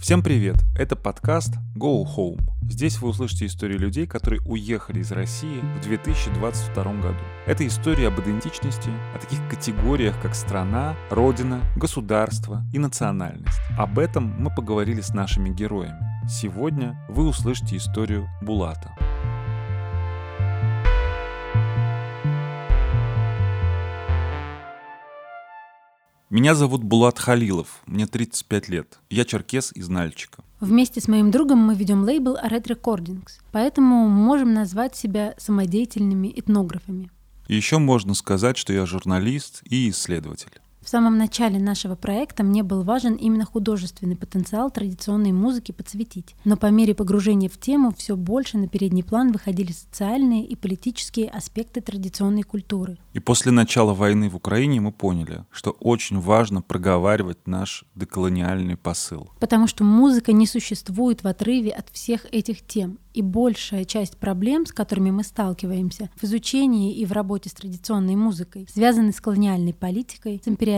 Всем привет! Это подкаст Go Home. Здесь вы услышите истории людей, которые уехали из России в 2022 году. Это история об идентичности, о таких категориях, как страна, родина, государство и национальность. Об этом мы поговорили с нашими героями. Сегодня вы услышите историю Булата. Меня зовут Булат Халилов, мне 35 лет. Я черкес из Нальчика. Вместе с моим другом мы ведем лейбл Red Recordings, поэтому можем назвать себя самодеятельными этнографами. Еще можно сказать, что я журналист и исследователь. В самом начале нашего проекта мне был важен именно художественный потенциал традиционной музыки подсветить. Но по мере погружения в тему все больше на передний план выходили социальные и политические аспекты традиционной культуры. И после начала войны в Украине мы поняли, что очень важно проговаривать наш деколониальный посыл. Потому что музыка не существует в отрыве от всех этих тем. И большая часть проблем, с которыми мы сталкиваемся в изучении и в работе с традиционной музыкой, связаны с колониальной политикой, с империализмом.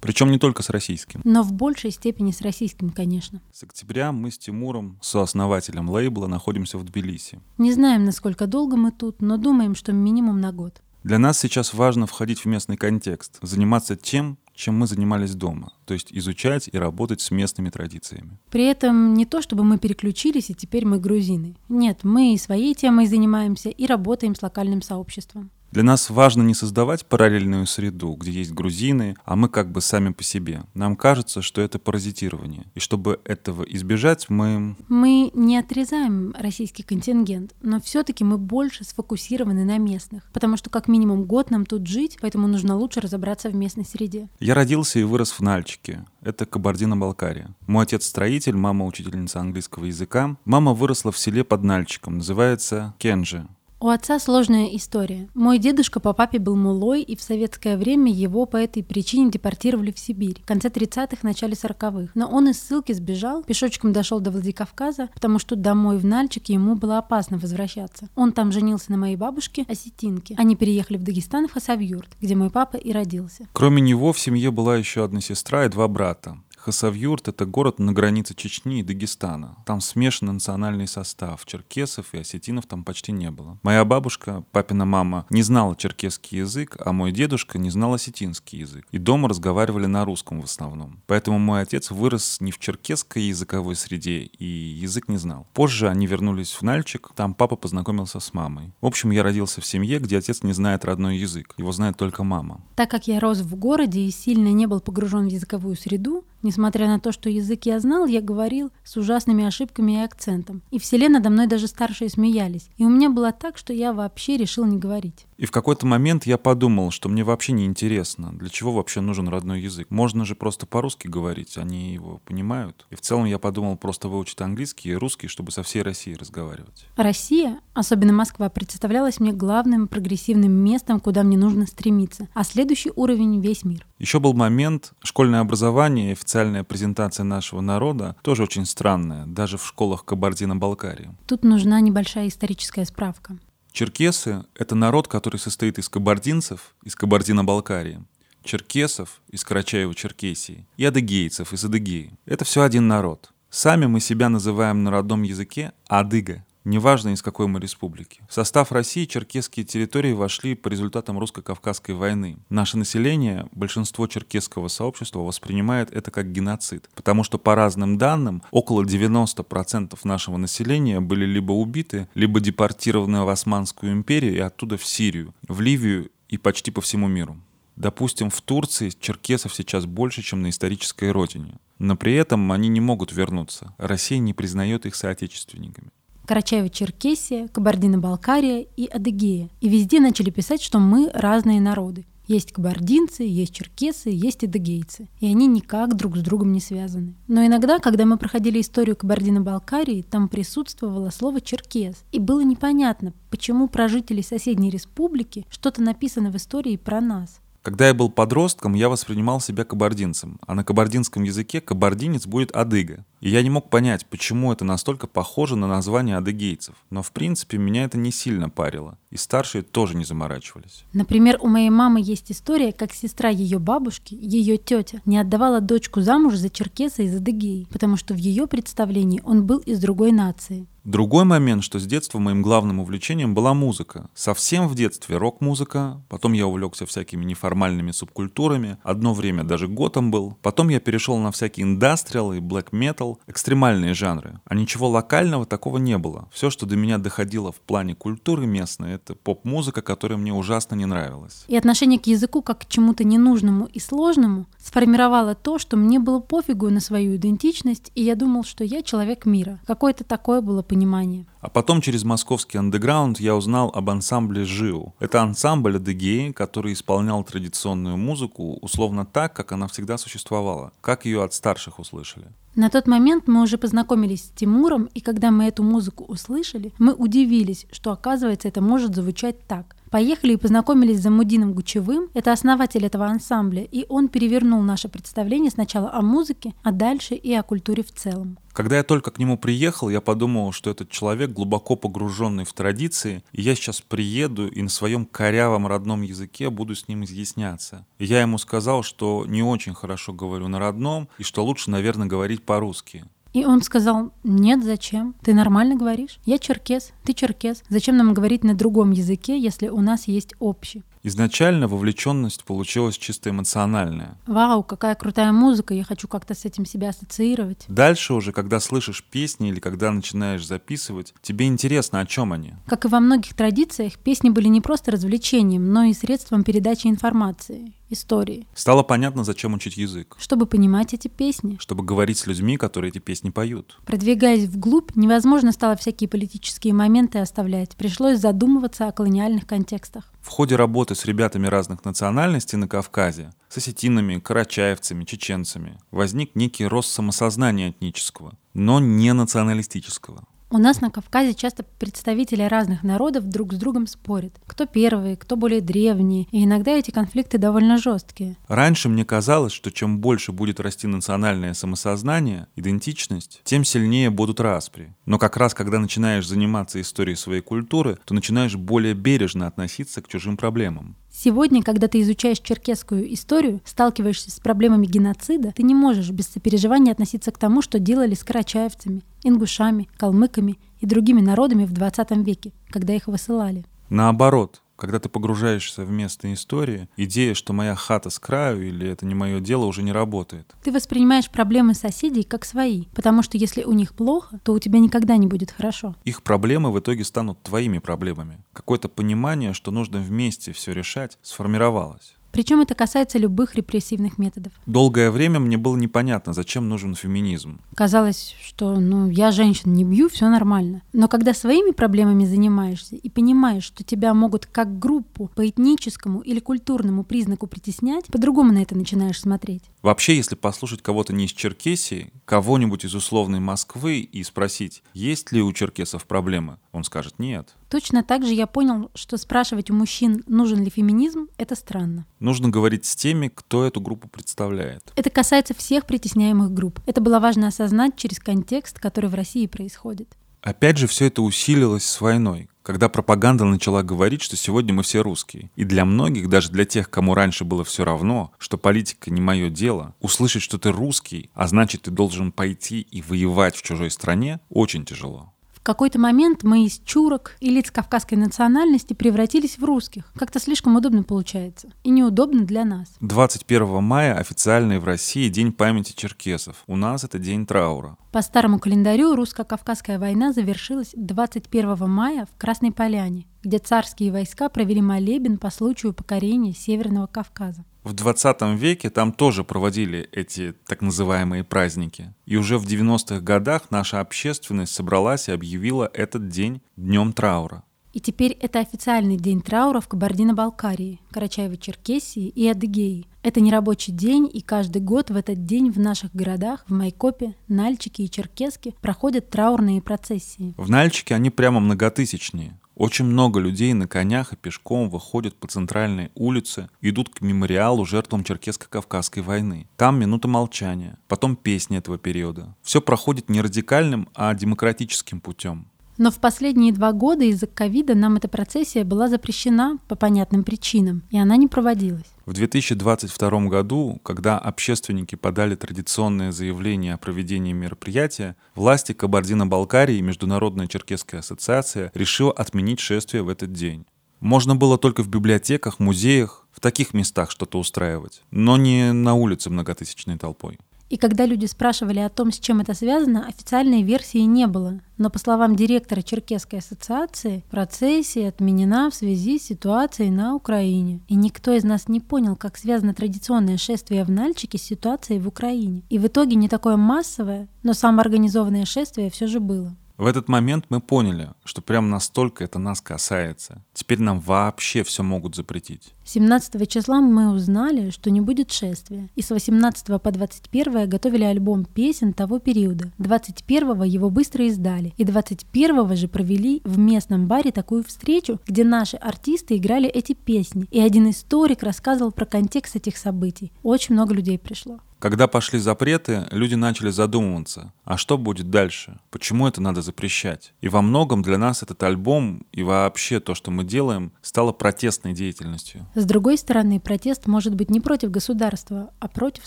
Причем не только с российским. Но в большей степени с российским, конечно. С октября мы с Тимуром, сооснователем лейбла, находимся в Тбилиси. Не знаем, насколько долго мы тут, но думаем, что минимум на год. Для нас сейчас важно входить в местный контекст, заниматься тем, чем мы занимались дома, то есть изучать и работать с местными традициями. При этом не то, чтобы мы переключились и теперь мы грузины. Нет, мы и своей темой занимаемся, и работаем с локальным сообществом. Для нас важно не создавать параллельную среду, где есть грузины, а мы как бы сами по себе. Нам кажется, что это паразитирование. И чтобы этого избежать, мы... Мы не отрезаем российский контингент, но все-таки мы больше сфокусированы на местных, потому что как минимум год нам тут жить, поэтому нужно лучше разобраться в местной среде. Я родился и вырос в Нальчике. Это Кабардино-Балкария. Мой отец строитель, мама учительница английского языка. Мама выросла в селе под Нальчиком, называется Кенджи. У отца сложная история. Мой дедушка по папе был мулой, и в советское время его по этой причине депортировали в Сибирь в конце 30-х, начале 40-х. Но он из ссылки сбежал, пешочком дошел до Владикавказа, потому что домой в Нальчик ему было опасно возвращаться. Он там женился на моей бабушке, осетинке. Они переехали в Дагестан, в Хасавюрт, где мой папа и родился. Кроме него в семье была еще одна сестра и два брата. Хасавюрт — это город на границе Чечни и Дагестана. Там смешанный национальный состав. Черкесов и осетинов там почти не было. Моя бабушка, папина мама, не знала черкесский язык, а мой дедушка не знал осетинский язык. И дома разговаривали на русском в основном. Поэтому мой отец вырос не в черкесской языковой среде и язык не знал. Позже они вернулись в Нальчик, там папа познакомился с мамой. В общем, я родился в семье, где отец не знает родной язык. Его знает только мама. Так как я рос в городе и сильно не был погружен в языковую среду, Несмотря на то, что язык я знал, я говорил с ужасными ошибками и акцентом. И в селе надо мной даже старшие смеялись. И у меня было так, что я вообще решил не говорить. И в какой-то момент я подумал, что мне вообще не интересно, для чего вообще нужен родной язык. Можно же просто по-русски говорить, они его понимают. И в целом я подумал просто выучить английский и русский, чтобы со всей Россией разговаривать. Россия, особенно Москва, представлялась мне главным прогрессивным местом, куда мне нужно стремиться. А следующий уровень — весь мир. Еще был момент, школьное образование и официальная презентация нашего народа тоже очень странная, даже в школах Кабардино-Балкарии. Тут нужна небольшая историческая справка. Черкесы — это народ, который состоит из кабардинцев, из Кабардино-Балкарии, черкесов из Карачаева-Черкесии и адыгейцев из Адыгеи. Это все один народ. Сами мы себя называем на родном языке адыга, неважно из какой мы республики. В состав России черкесские территории вошли по результатам русско-кавказской войны. Наше население, большинство черкесского сообщества воспринимает это как геноцид, потому что по разным данным около 90% нашего населения были либо убиты, либо депортированы в Османскую империю и оттуда в Сирию, в Ливию и почти по всему миру. Допустим, в Турции черкесов сейчас больше, чем на исторической родине. Но при этом они не могут вернуться. Россия не признает их соотечественниками. Карачаево-Черкесия, Кабардино-Балкария и Адыгея. И везде начали писать, что мы разные народы. Есть кабардинцы, есть черкесы, есть адыгейцы. И они никак друг с другом не связаны. Но иногда, когда мы проходили историю Кабардино-Балкарии, там присутствовало слово «черкес». И было непонятно, почему про жителей соседней республики что-то написано в истории про нас. Когда я был подростком, я воспринимал себя кабардинцем, а на кабардинском языке кабардинец будет адыга. И я не мог понять, почему это настолько похоже на название адыгейцев. Но в принципе меня это не сильно парило. И старшие тоже не заморачивались. Например, у моей мамы есть история, как сестра ее бабушки, ее тетя, не отдавала дочку замуж за черкеса из Адыгеи, потому что в ее представлении он был из другой нации. Другой момент, что с детства моим главным увлечением была музыка. Совсем в детстве рок-музыка, потом я увлекся всякими неформальными субкультурами, одно время даже готом был, потом я перешел на всякие индастриал и блэк метал, экстремальные жанры. А ничего локального такого не было. Все, что до меня доходило в плане культуры местной, это поп-музыка, которая мне ужасно не нравилась. И отношение к языку как к чему-то ненужному и сложному сформировало то, что мне было пофигу на свою идентичность, и я думал, что я человек мира. Какое-то такое было понимание. А потом через московский андеграунд я узнал об ансамбле «Жиу». Это ансамбль адыгеи, который исполнял традиционную музыку условно так, как она всегда существовала, как ее от старших услышали. На тот момент мы уже познакомились с Тимуром, и когда мы эту музыку услышали, мы удивились, что оказывается это может звучать так. Поехали и познакомились с Замудином Гучевым, это основатель этого ансамбля, и он перевернул наше представление сначала о музыке, а дальше и о культуре в целом. Когда я только к нему приехал, я подумал, что этот человек глубоко погруженный в традиции, и я сейчас приеду и на своем корявом родном языке буду с ним изъясняться. Я ему сказал, что не очень хорошо говорю на родном, и что лучше, наверное, говорить по-русски. И он сказал, нет, зачем? Ты нормально говоришь? Я черкес, ты черкес. Зачем нам говорить на другом языке, если у нас есть общий? Изначально вовлеченность получилась чисто эмоциональная. Вау, какая крутая музыка, я хочу как-то с этим себя ассоциировать. Дальше уже, когда слышишь песни или когда начинаешь записывать, тебе интересно, о чем они. Как и во многих традициях, песни были не просто развлечением, но и средством передачи информации истории. Стало понятно, зачем учить язык. Чтобы понимать эти песни. Чтобы говорить с людьми, которые эти песни поют. Продвигаясь вглубь, невозможно стало всякие политические моменты оставлять. Пришлось задумываться о колониальных контекстах. В ходе работы с ребятами разных национальностей на Кавказе, с осетинами, карачаевцами, чеченцами, возник некий рост самосознания этнического, но не националистического. У нас на Кавказе часто представители разных народов друг с другом спорят. Кто первый, кто более древний. И иногда эти конфликты довольно жесткие. Раньше мне казалось, что чем больше будет расти национальное самосознание, идентичность, тем сильнее будут распри. Но как раз когда начинаешь заниматься историей своей культуры, то начинаешь более бережно относиться к чужим проблемам. Сегодня, когда ты изучаешь черкесскую историю, сталкиваешься с проблемами геноцида, ты не можешь без сопереживания относиться к тому, что делали с карачаевцами, ингушами, калмыками и другими народами в 20 веке, когда их высылали. Наоборот, когда ты погружаешься в место истории, идея, что моя хата с краю или это не мое дело, уже не работает. Ты воспринимаешь проблемы соседей как свои, потому что если у них плохо, то у тебя никогда не будет хорошо. Их проблемы в итоге станут твоими проблемами. Какое-то понимание, что нужно вместе все решать, сформировалось. Причем это касается любых репрессивных методов. Долгое время мне было непонятно, зачем нужен феминизм. Казалось, что ну я женщин не бью, все нормально. Но когда своими проблемами занимаешься и понимаешь, что тебя могут как группу по этническому или культурному признаку притеснять, по-другому на это начинаешь смотреть. Вообще, если послушать кого-то не из Черкесии, кого-нибудь из условной Москвы и спросить, есть ли у черкесов проблемы, он скажет нет. Точно так же я понял, что спрашивать у мужчин, нужен ли феминизм, это странно. Нужно говорить с теми, кто эту группу представляет. Это касается всех притесняемых групп. Это было важно осознать через контекст, который в России происходит. Опять же, все это усилилось с войной, когда пропаганда начала говорить, что сегодня мы все русские. И для многих, даже для тех, кому раньше было все равно, что политика не мое дело, услышать, что ты русский, а значит ты должен пойти и воевать в чужой стране, очень тяжело. В какой-то момент мы из чурок и лиц кавказской национальности превратились в русских. Как-то слишком удобно получается. И неудобно для нас. 21 мая официальный в России День памяти черкесов. У нас это день траура. По старому календарю русско-кавказская война завершилась 21 мая в Красной Поляне, где царские войска провели молебен по случаю покорения Северного Кавказа. В 20 веке там тоже проводили эти так называемые праздники. И уже в 90-х годах наша общественность собралась и объявила этот день днем траура. И теперь это официальный день траура в Кабардино-Балкарии, Карачаево-Черкесии и Адыгеи. Это не рабочий день, и каждый год в этот день в наших городах, в Майкопе, Нальчике и Черкеске проходят траурные процессии. В Нальчике они прямо многотысячные. Очень много людей на конях и пешком выходят по центральной улице, идут к мемориалу жертвам Черкесско-Кавказской войны. Там минута молчания, потом песни этого периода. Все проходит не радикальным, а демократическим путем. Но в последние два года из-за ковида нам эта процессия была запрещена по понятным причинам, и она не проводилась. В 2022 году, когда общественники подали традиционное заявление о проведении мероприятия, власти Кабардино-Балкарии и Международная Черкесская ассоциация решила отменить шествие в этот день. Можно было только в библиотеках, музеях, в таких местах что-то устраивать, но не на улице многотысячной толпой. И когда люди спрашивали о том, с чем это связано, официальной версии не было. Но по словам директора Черкесской ассоциации, процессия отменена в связи с ситуацией на Украине. И никто из нас не понял, как связано традиционное шествие в Нальчике с ситуацией в Украине. И в итоге не такое массовое, но самоорганизованное шествие все же было. В этот момент мы поняли, что прям настолько это нас касается. Теперь нам вообще все могут запретить. 17 числа мы узнали, что не будет шествия. И с 18 по 21 готовили альбом песен того периода. 21 его быстро издали. И 21 же провели в местном баре такую встречу, где наши артисты играли эти песни. И один историк рассказывал про контекст этих событий. Очень много людей пришло. Когда пошли запреты, люди начали задумываться, а что будет дальше? Почему это надо запрещать? И во многом для нас этот альбом и вообще то, что мы делаем, стало протестной деятельностью. С другой стороны, протест может быть не против государства, а против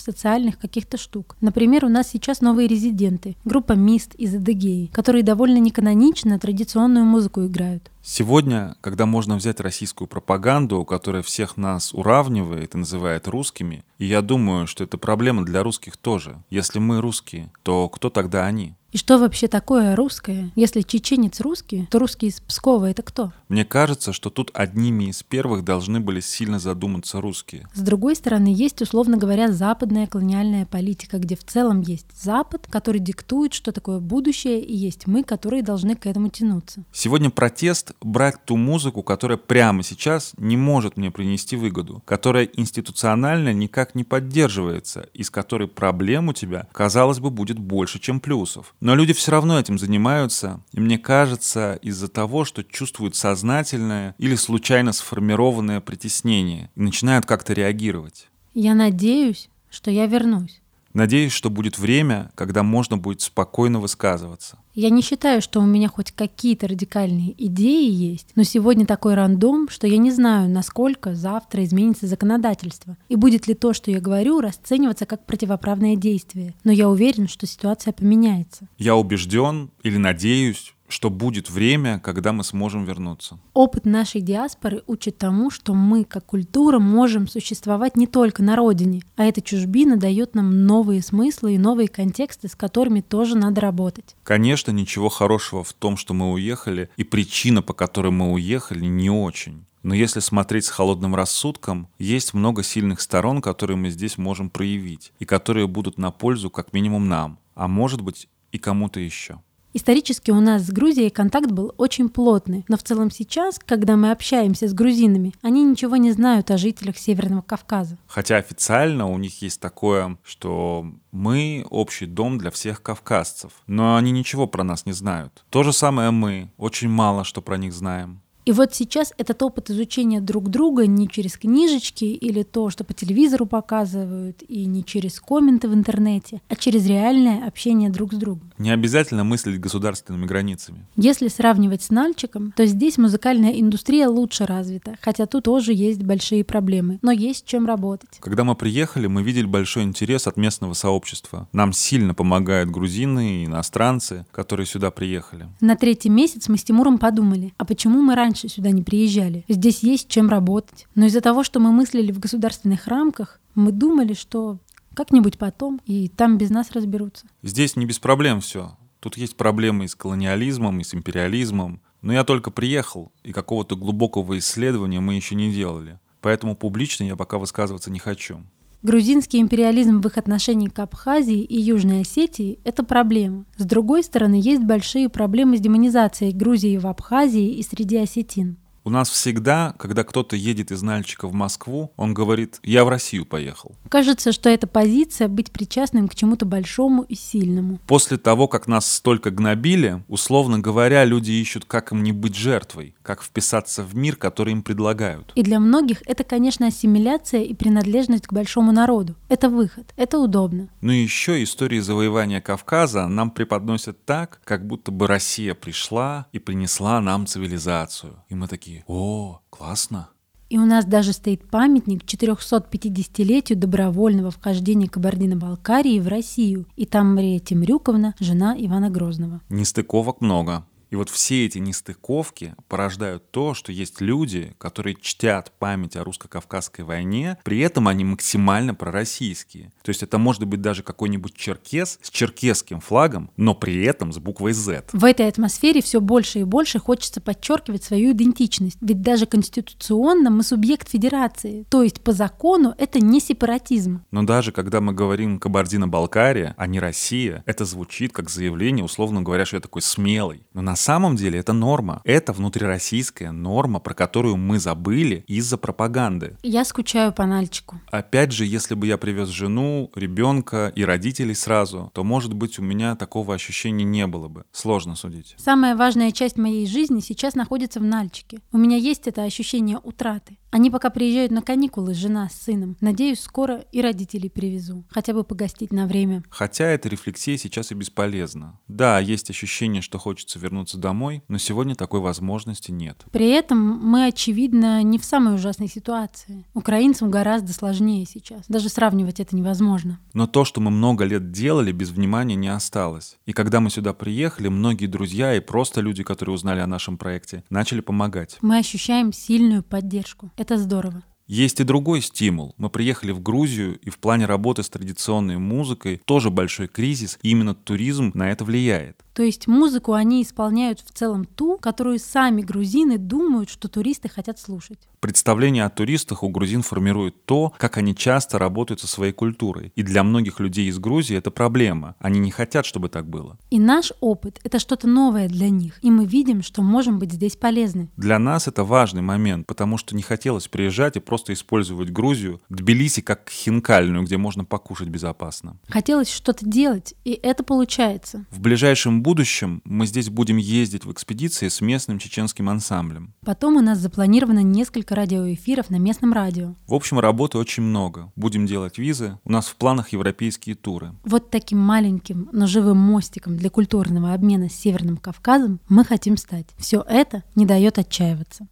социальных каких-то штук. Например, у нас сейчас новые резиденты, группа Мист из Адыгеи, которые довольно неканонично традиционную музыку играют. Сегодня, когда можно взять российскую пропаганду, которая всех нас уравнивает и называет русскими, и я думаю, что это проблема для русских тоже. Если мы русские, то кто тогда они? И что вообще такое русское? Если чеченец русский, то русский из Пскова это кто? Мне кажется, что тут одними из первых должны были сильно задуматься русские. С другой стороны, есть, условно говоря, западная колониальная политика, где в целом есть Запад, который диктует, что такое будущее, и есть мы, которые должны к этому тянуться. Сегодня протест — брать ту музыку, которая прямо сейчас не может мне принести выгоду, которая институционально никак не поддерживается, из которой проблем у тебя, казалось бы, будет больше, чем плюсов. Но люди все равно этим занимаются, и мне кажется, из-за того, что чувствуют сознательное или случайно сформированное притеснение и начинают как-то реагировать. Я надеюсь, что я вернусь. Надеюсь, что будет время, когда можно будет спокойно высказываться. Я не считаю, что у меня хоть какие-то радикальные идеи есть, но сегодня такой рандом, что я не знаю, насколько завтра изменится законодательство, и будет ли то, что я говорю, расцениваться как противоправное действие. Но я уверен, что ситуация поменяется. Я убежден или надеюсь, что будет время, когда мы сможем вернуться. Опыт нашей диаспоры учит тому, что мы, как культура, можем существовать не только на родине, а эта чужбина дает нам новые смыслы и новые контексты, с которыми тоже надо работать. Конечно, ничего хорошего в том, что мы уехали, и причина, по которой мы уехали, не очень. Но если смотреть с холодным рассудком, есть много сильных сторон, которые мы здесь можем проявить, и которые будут на пользу как минимум нам, а может быть и кому-то еще. Исторически у нас с Грузией контакт был очень плотный, но в целом сейчас, когда мы общаемся с грузинами, они ничего не знают о жителях Северного Кавказа. Хотя официально у них есть такое, что мы общий дом для всех кавказцев, но они ничего про нас не знают. То же самое мы, очень мало что про них знаем. И вот сейчас этот опыт изучения друг друга не через книжечки или то, что по телевизору показывают, и не через комменты в интернете, а через реальное общение друг с другом. Не обязательно мыслить государственными границами. Если сравнивать с Нальчиком, то здесь музыкальная индустрия лучше развита, хотя тут тоже есть большие проблемы, но есть чем работать. Когда мы приехали, мы видели большой интерес от местного сообщества. Нам сильно помогают грузины и иностранцы, которые сюда приехали. На третий месяц мы с Тимуром подумали, а почему мы раньше раньше сюда не приезжали. Здесь есть чем работать. Но из-за того, что мы мыслили в государственных рамках, мы думали, что как-нибудь потом, и там без нас разберутся. Здесь не без проблем все. Тут есть проблемы и с колониализмом, и с империализмом. Но я только приехал, и какого-то глубокого исследования мы еще не делали. Поэтому публично я пока высказываться не хочу. Грузинский империализм в их отношении к Абхазии и Южной Осетии – это проблема. С другой стороны, есть большие проблемы с демонизацией Грузии в Абхазии и среди осетин. У нас всегда, когда кто-то едет из Нальчика в Москву, он говорит «я в Россию поехал». Кажется, что эта позиция быть причастным к чему-то большому и сильному. После того, как нас столько гнобили, условно говоря, люди ищут, как им не быть жертвой, как вписаться в мир, который им предлагают. И для многих это, конечно, ассимиляция и принадлежность к большому народу. Это выход, это удобно. Ну и еще истории завоевания Кавказа нам преподносят так, как будто бы Россия пришла и принесла нам цивилизацию. И мы такие такие, о, классно. И у нас даже стоит памятник 450-летию добровольного вхождения Кабардино-Балкарии в Россию. И там Мария Темрюковна, жена Ивана Грозного. Нестыковок много. И вот все эти нестыковки порождают то, что есть люди, которые чтят память о русско-кавказской войне, при этом они максимально пророссийские. То есть это может быть даже какой-нибудь черкес с черкесским флагом, но при этом с буквой Z. В этой атмосфере все больше и больше хочется подчеркивать свою идентичность. Ведь даже конституционно мы субъект федерации. То есть по закону это не сепаратизм. Но даже когда мы говорим Кабардино-Балкария, а не Россия, это звучит как заявление, условно говоря, что я такой смелый. Но на самом деле это норма. Это внутрироссийская норма, про которую мы забыли из-за пропаганды. Я скучаю по Нальчику. Опять же, если бы я привез жену, ребенка и родителей сразу, то, может быть, у меня такого ощущения не было бы. Сложно судить. Самая важная часть моей жизни сейчас находится в Нальчике. У меня есть это ощущение утраты. Они пока приезжают на каникулы, жена с сыном. Надеюсь, скоро и родителей привезу. Хотя бы погостить на время. Хотя эта рефлексия сейчас и бесполезна. Да, есть ощущение, что хочется вернуться домой, но сегодня такой возможности нет. При этом мы, очевидно, не в самой ужасной ситуации. Украинцам гораздо сложнее сейчас. Даже сравнивать это невозможно. Но то, что мы много лет делали, без внимания не осталось. И когда мы сюда приехали, многие друзья и просто люди, которые узнали о нашем проекте, начали помогать. Мы ощущаем сильную поддержку. Это здорово. Есть и другой стимул. Мы приехали в Грузию, и в плане работы с традиционной музыкой тоже большой кризис, и именно туризм на это влияет. То есть музыку они исполняют в целом ту, которую сами грузины думают, что туристы хотят слушать. Представление о туристах у грузин формирует то, как они часто работают со своей культурой. И для многих людей из Грузии это проблема. Они не хотят, чтобы так было. И наш опыт — это что-то новое для них. И мы видим, что можем быть здесь полезны. Для нас это важный момент, потому что не хотелось приезжать и просто использовать Грузию, Тбилиси как хинкальную, где можно покушать безопасно. Хотелось что-то делать, и это получается. В ближайшем будущем мы здесь будем ездить в экспедиции с местным чеченским ансамблем. Потом у нас запланировано несколько радиоэфиров на местном радио. В общем, работы очень много. Будем делать визы. У нас в планах европейские туры. Вот таким маленьким, но живым мостиком для культурного обмена с Северным Кавказом мы хотим стать. Все это не дает отчаиваться.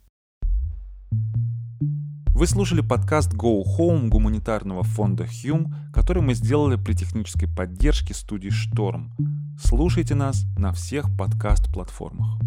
Вы слушали подкаст Go Home гуманитарного фонда Hume, который мы сделали при технической поддержке студии Шторм. Слушайте нас на всех подкаст-платформах.